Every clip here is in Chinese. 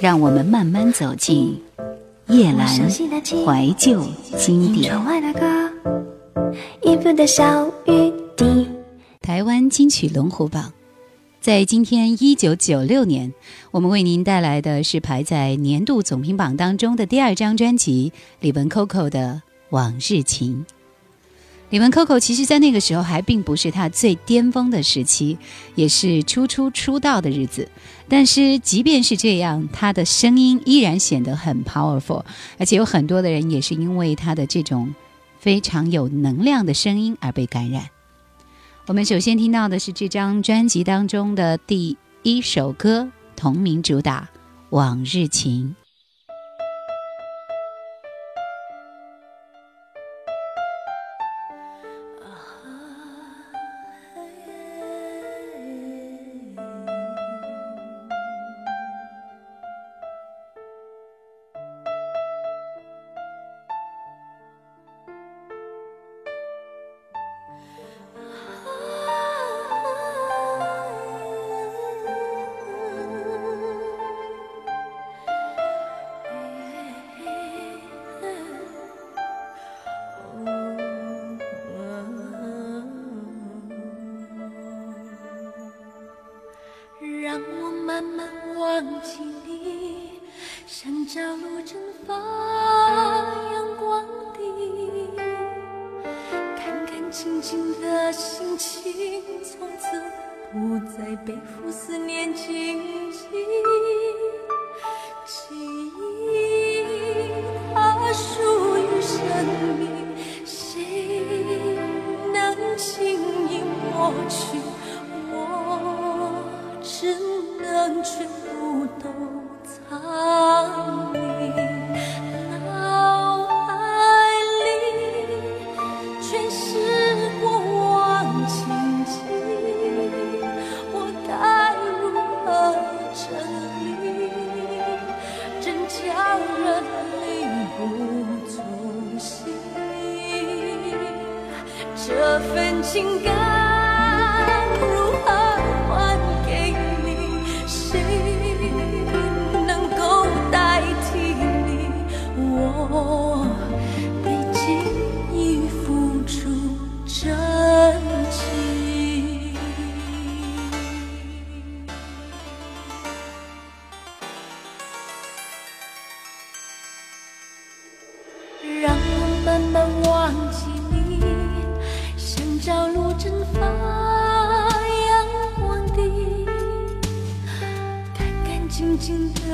让我们慢慢走进叶阑怀旧经典。台湾金曲龙虎榜，在今天一九九六年，我们为您带来的是排在年度总评榜当中的第二张专辑李玟 Coco 的《往日情》。李玟 Coco 其实，在那个时候还并不是她最巅峰的时期，也是初初出道的日子。但是，即便是这样，她的声音依然显得很 powerful，而且有很多的人也是因为她的这种非常有能量的声音而被感染。我们首先听到的是这张专辑当中的第一首歌，同名主打《往日情》。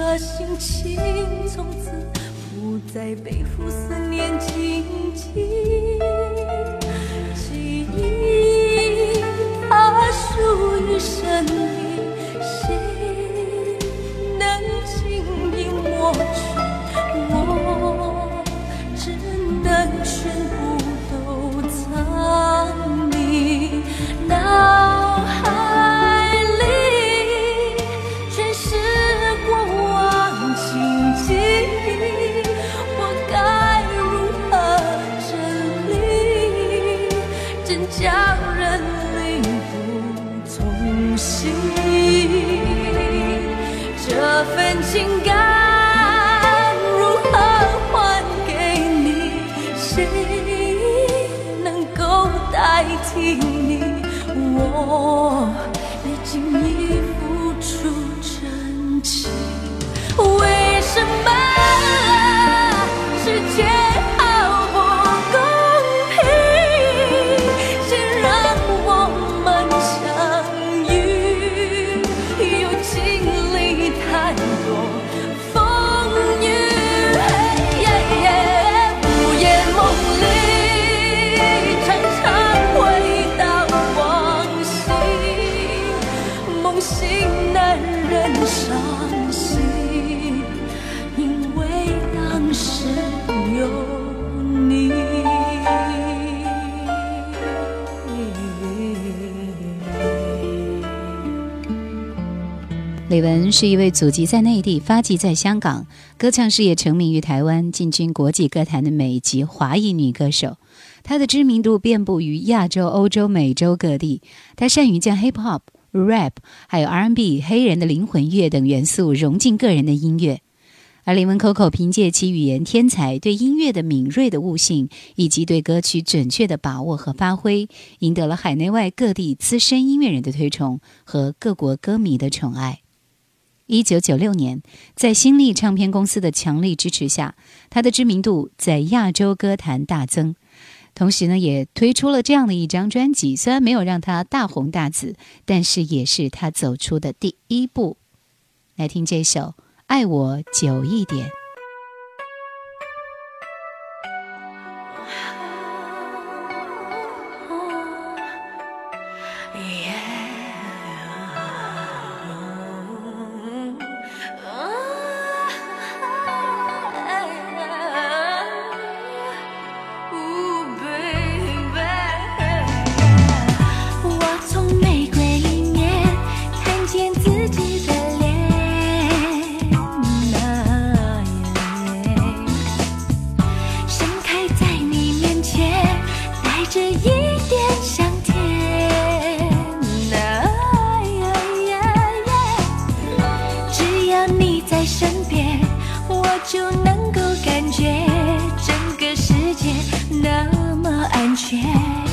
那心情从此不再背负思念荆棘记忆它属于生命谁能轻易抹去？just 李玟是一位祖籍在内地、发迹在香港、歌唱事业成名于台湾、进军国际歌坛的美籍华裔女歌手。她的知名度遍布于亚洲、欧洲、美洲各地。她善于将 hip hop、rap，还有 R&B、黑人的灵魂乐等元素融进个人的音乐。而林文 Coco 凭借其语言天才、对音乐的敏锐的悟性，以及对歌曲准确的把握和发挥，赢得了海内外各地资深音乐人的推崇和各国歌迷的宠爱。一九九六年，在新力唱片公司的强力支持下，他的知名度在亚洲歌坛大增。同时呢，也推出了这样的一张专辑，虽然没有让他大红大紫，但是也是他走出的第一步。来听这首。爱我久一点。那么安全。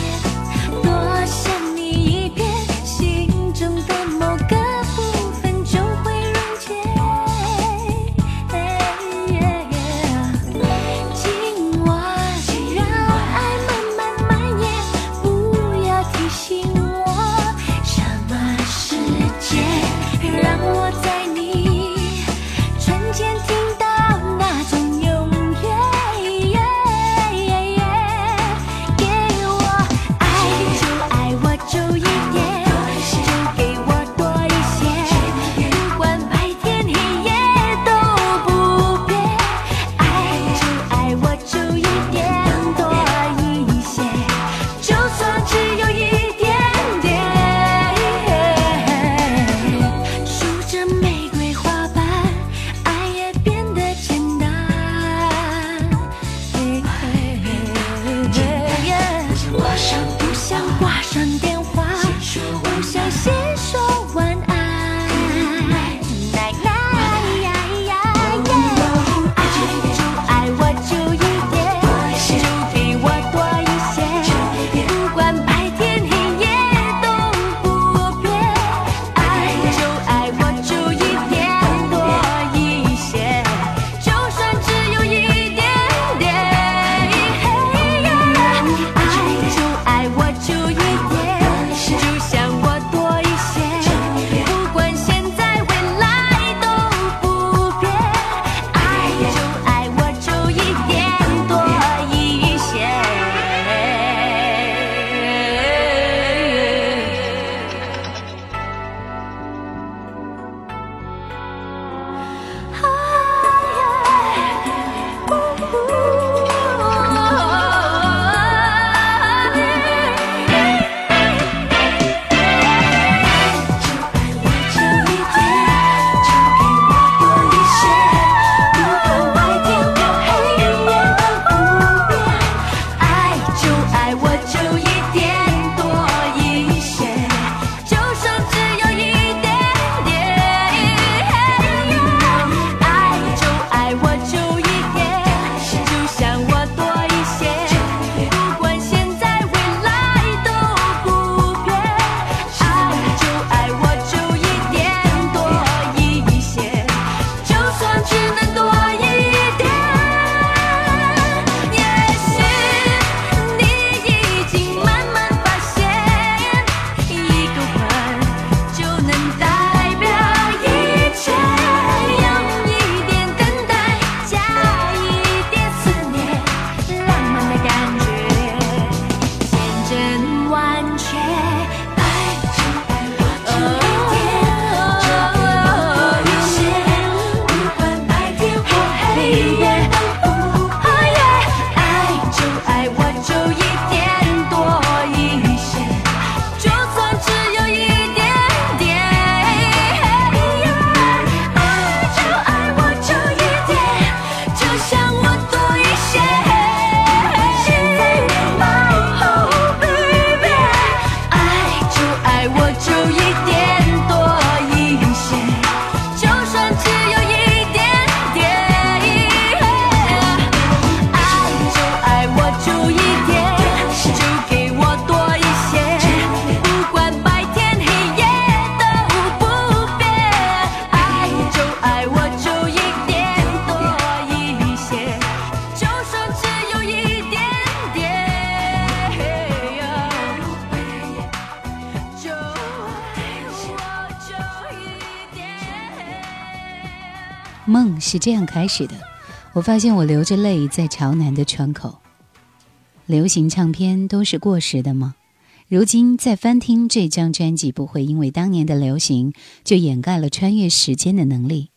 是这样开始的。我发现我流着泪在朝南的窗口。流行唱片都是过时的吗？如今再翻听这张专辑，不会因为当年的流行就掩盖了穿越时间的能力。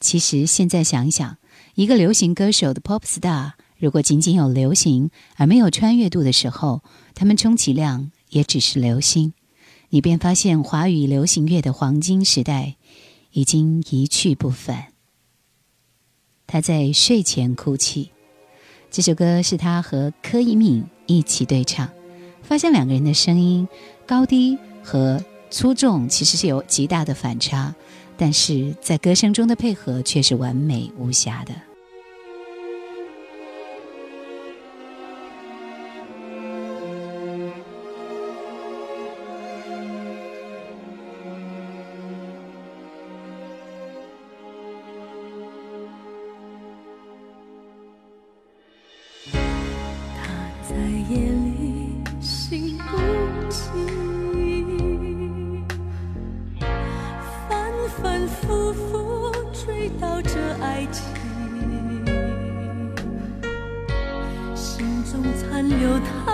其实现在想想，一个流行歌手的 pop star，如果仅仅有流行而没有穿越度的时候，他们充其量也只是流星。你便发现华语流行乐的黄金时代已经一去不返。他在睡前哭泣，这首歌是他和柯以敏一起对唱，发现两个人的声音高低和粗重其实是有极大的反差，但是在歌声中的配合却是完美无瑕的。他。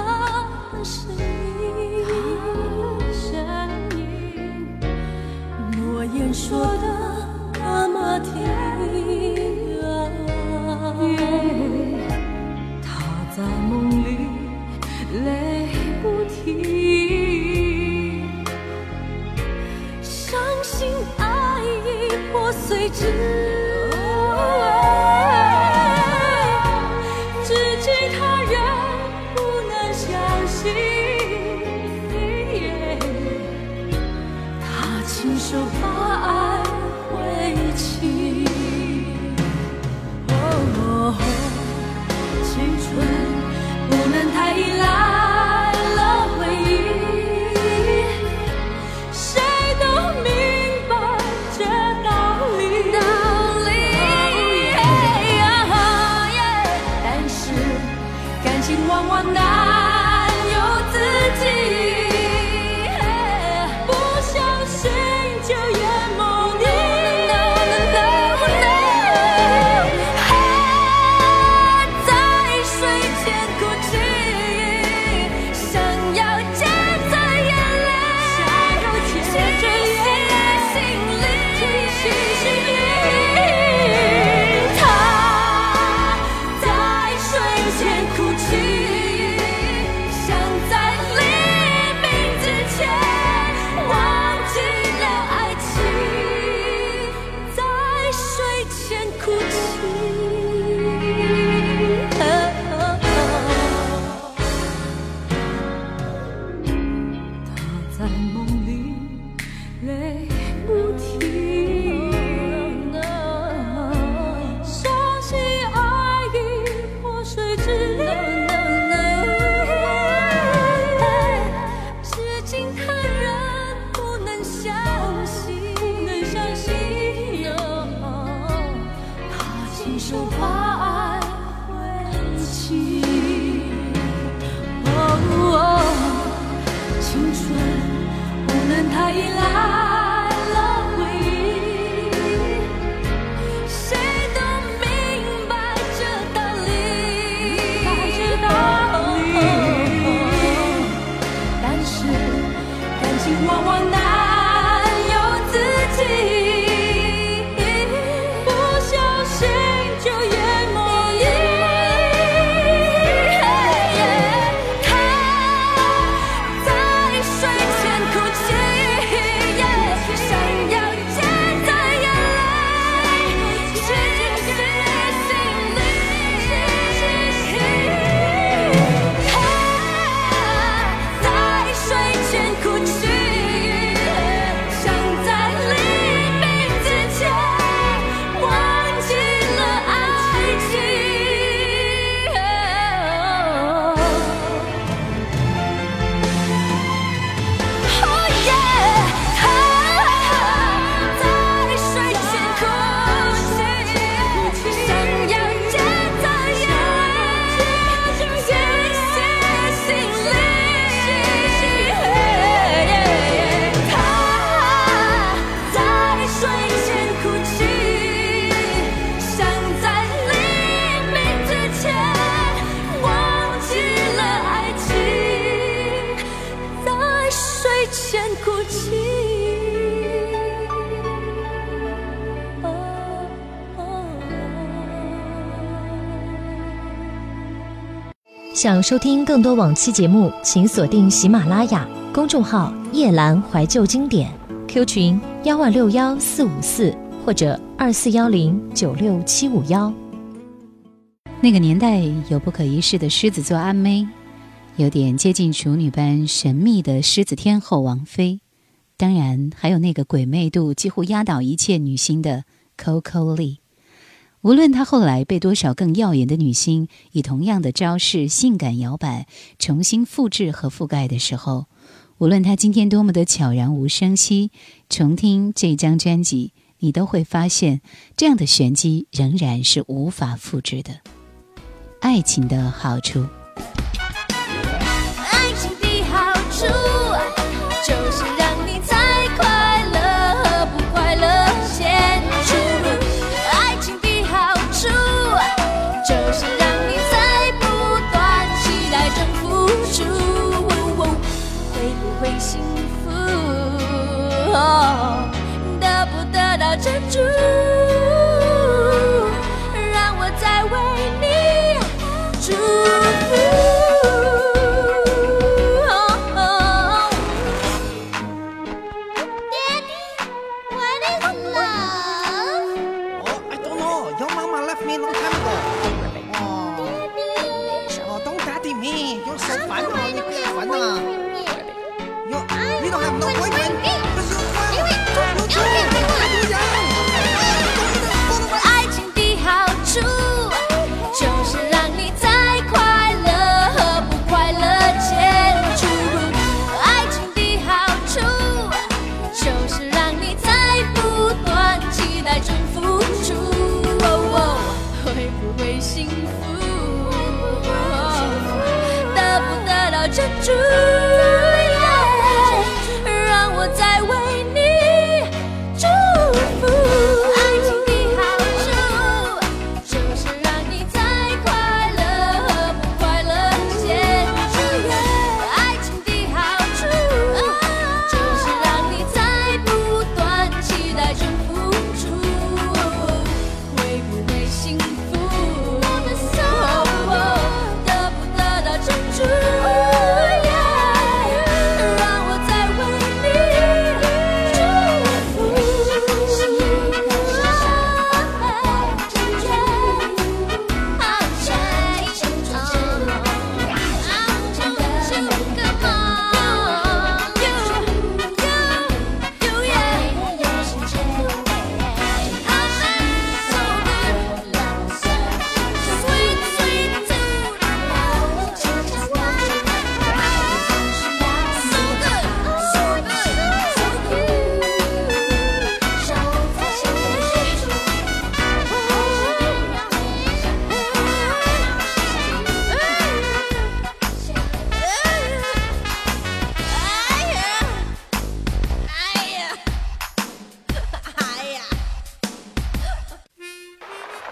想收听更多往期节目，请锁定喜马拉雅公众号“夜阑怀旧经典 ”，Q 群幺二六幺四五四或者二四幺零九六七五幺。那个年代有不可一世的狮子座阿妹，有点接近处女般神秘的狮子天后王菲，当然还有那个鬼魅度几乎压倒一切女星的 Coco Lee。无论她后来被多少更耀眼的女星以同样的招式性感摇摆、重新复制和覆盖的时候，无论她今天多么的悄然无声息，重听这张专辑，你都会发现这样的玄机仍然是无法复制的。爱情的好处。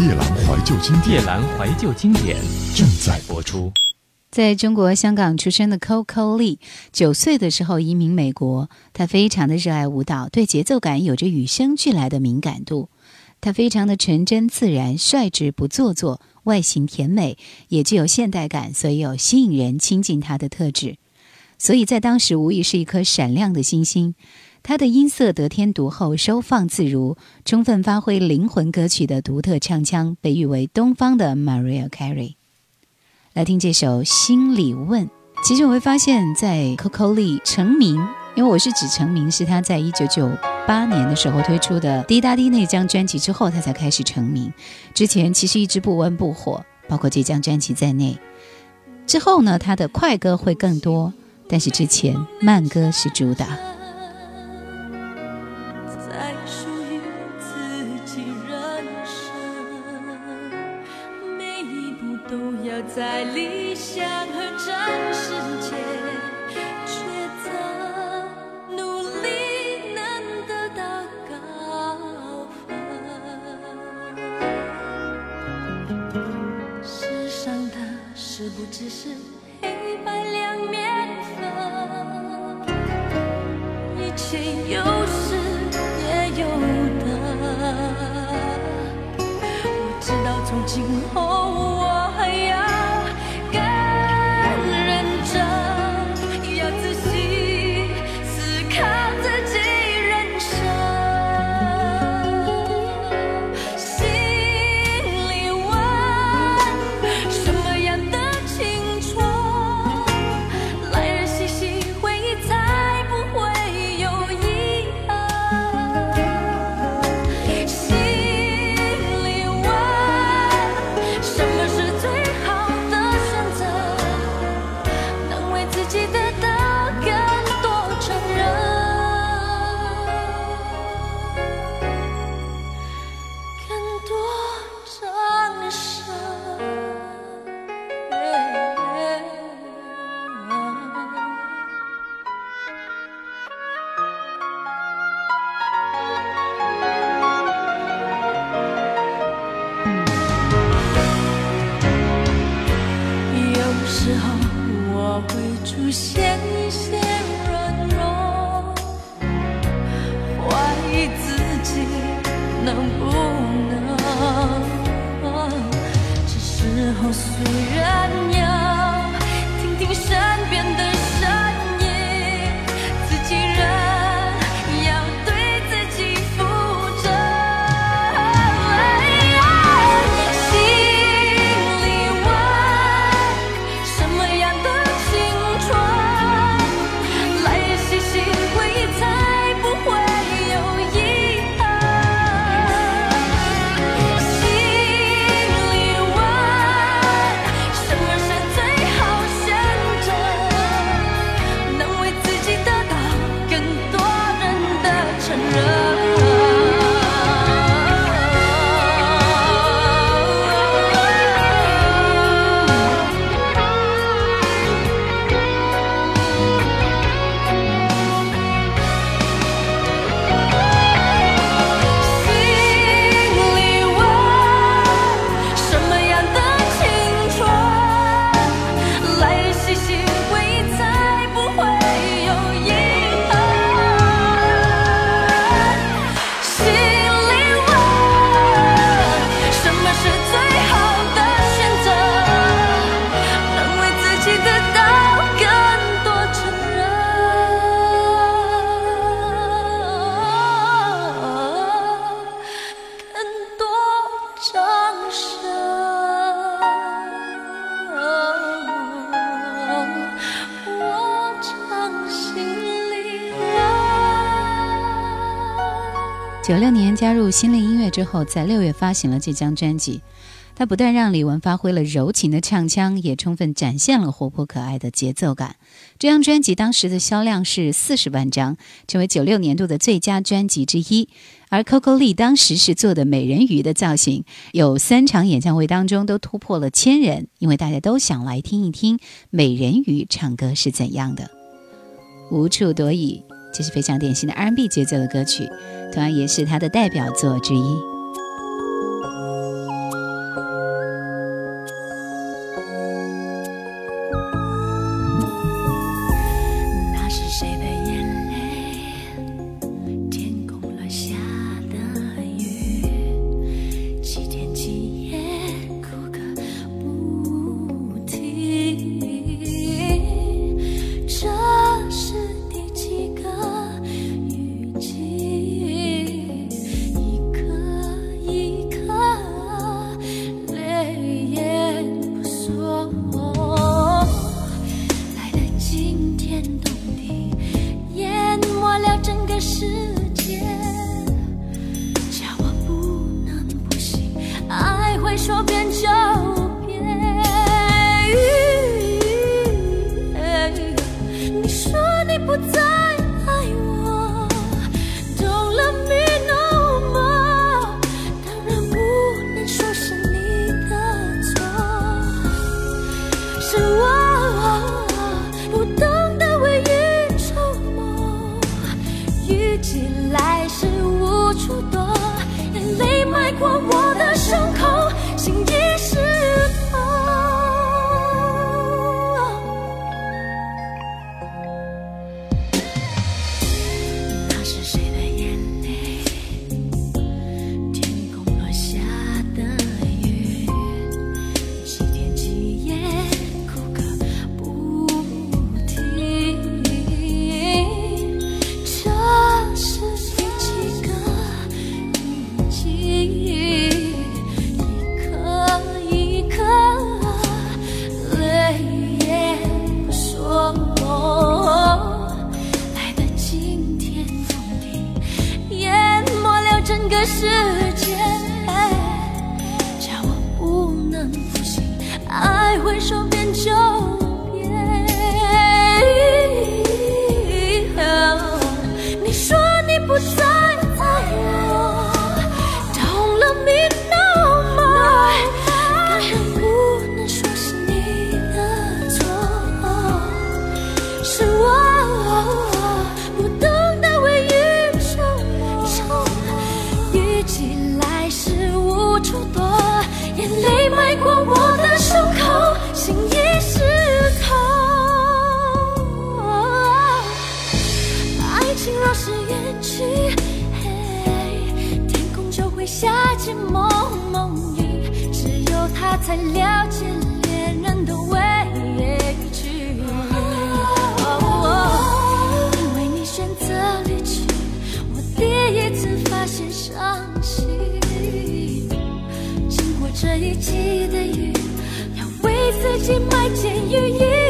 夜阑怀旧经典夜阑怀旧经典正在播出。在中国香港出生的 Coco Lee，九岁的时候移民美国。他非常的热爱舞蹈，对节奏感有着与生俱来的敏感度。他非常的纯真自然、率直不做作，外形甜美，也具有现代感，所以有吸引人亲近他的特质。所以在当时无疑是一颗闪亮的星星。她的音色得天独厚，收放自如，充分发挥灵魂歌曲的独特唱腔，被誉为东方的 Mariah Carey。来听这首《心里问》。其实我会发现，在 Coco Lee 成名，因为我是指成名是他在一九九八年的时候推出的《滴答滴》那张专辑之后，他才开始成名。之前其实一直不温不火，包括这张专辑在内。之后呢，他的快歌会更多，但是之前慢歌是主打。在理想和真实间抉择努力能得到高分世上的事不只是黑白两面分一切有失也有得我知道从今后加入心灵音乐之后，在六月发行了这张专辑。他不但让李玟发挥了柔情的唱腔，也充分展现了活泼可爱的节奏感。这张专辑当时的销量是四十万张，成为九六年度的最佳专辑之一。而 Coco Lee 当时是做的美人鱼的造型，有三场演唱会当中都突破了千人，因为大家都想来听一听美人鱼唱歌是怎样的。无处躲雨。这是非常典型的 R&B 节奏的歌曲，同样也是他的代表作之一。处躲，眼泪埋过我的胸口，心已湿透。爱情若是延期，嘿天空就会下起蒙蒙雨，只有他才了解恋人的委屈。因为你选择离去，我第一次发现伤心。这一季的雨要为自己买件雨衣。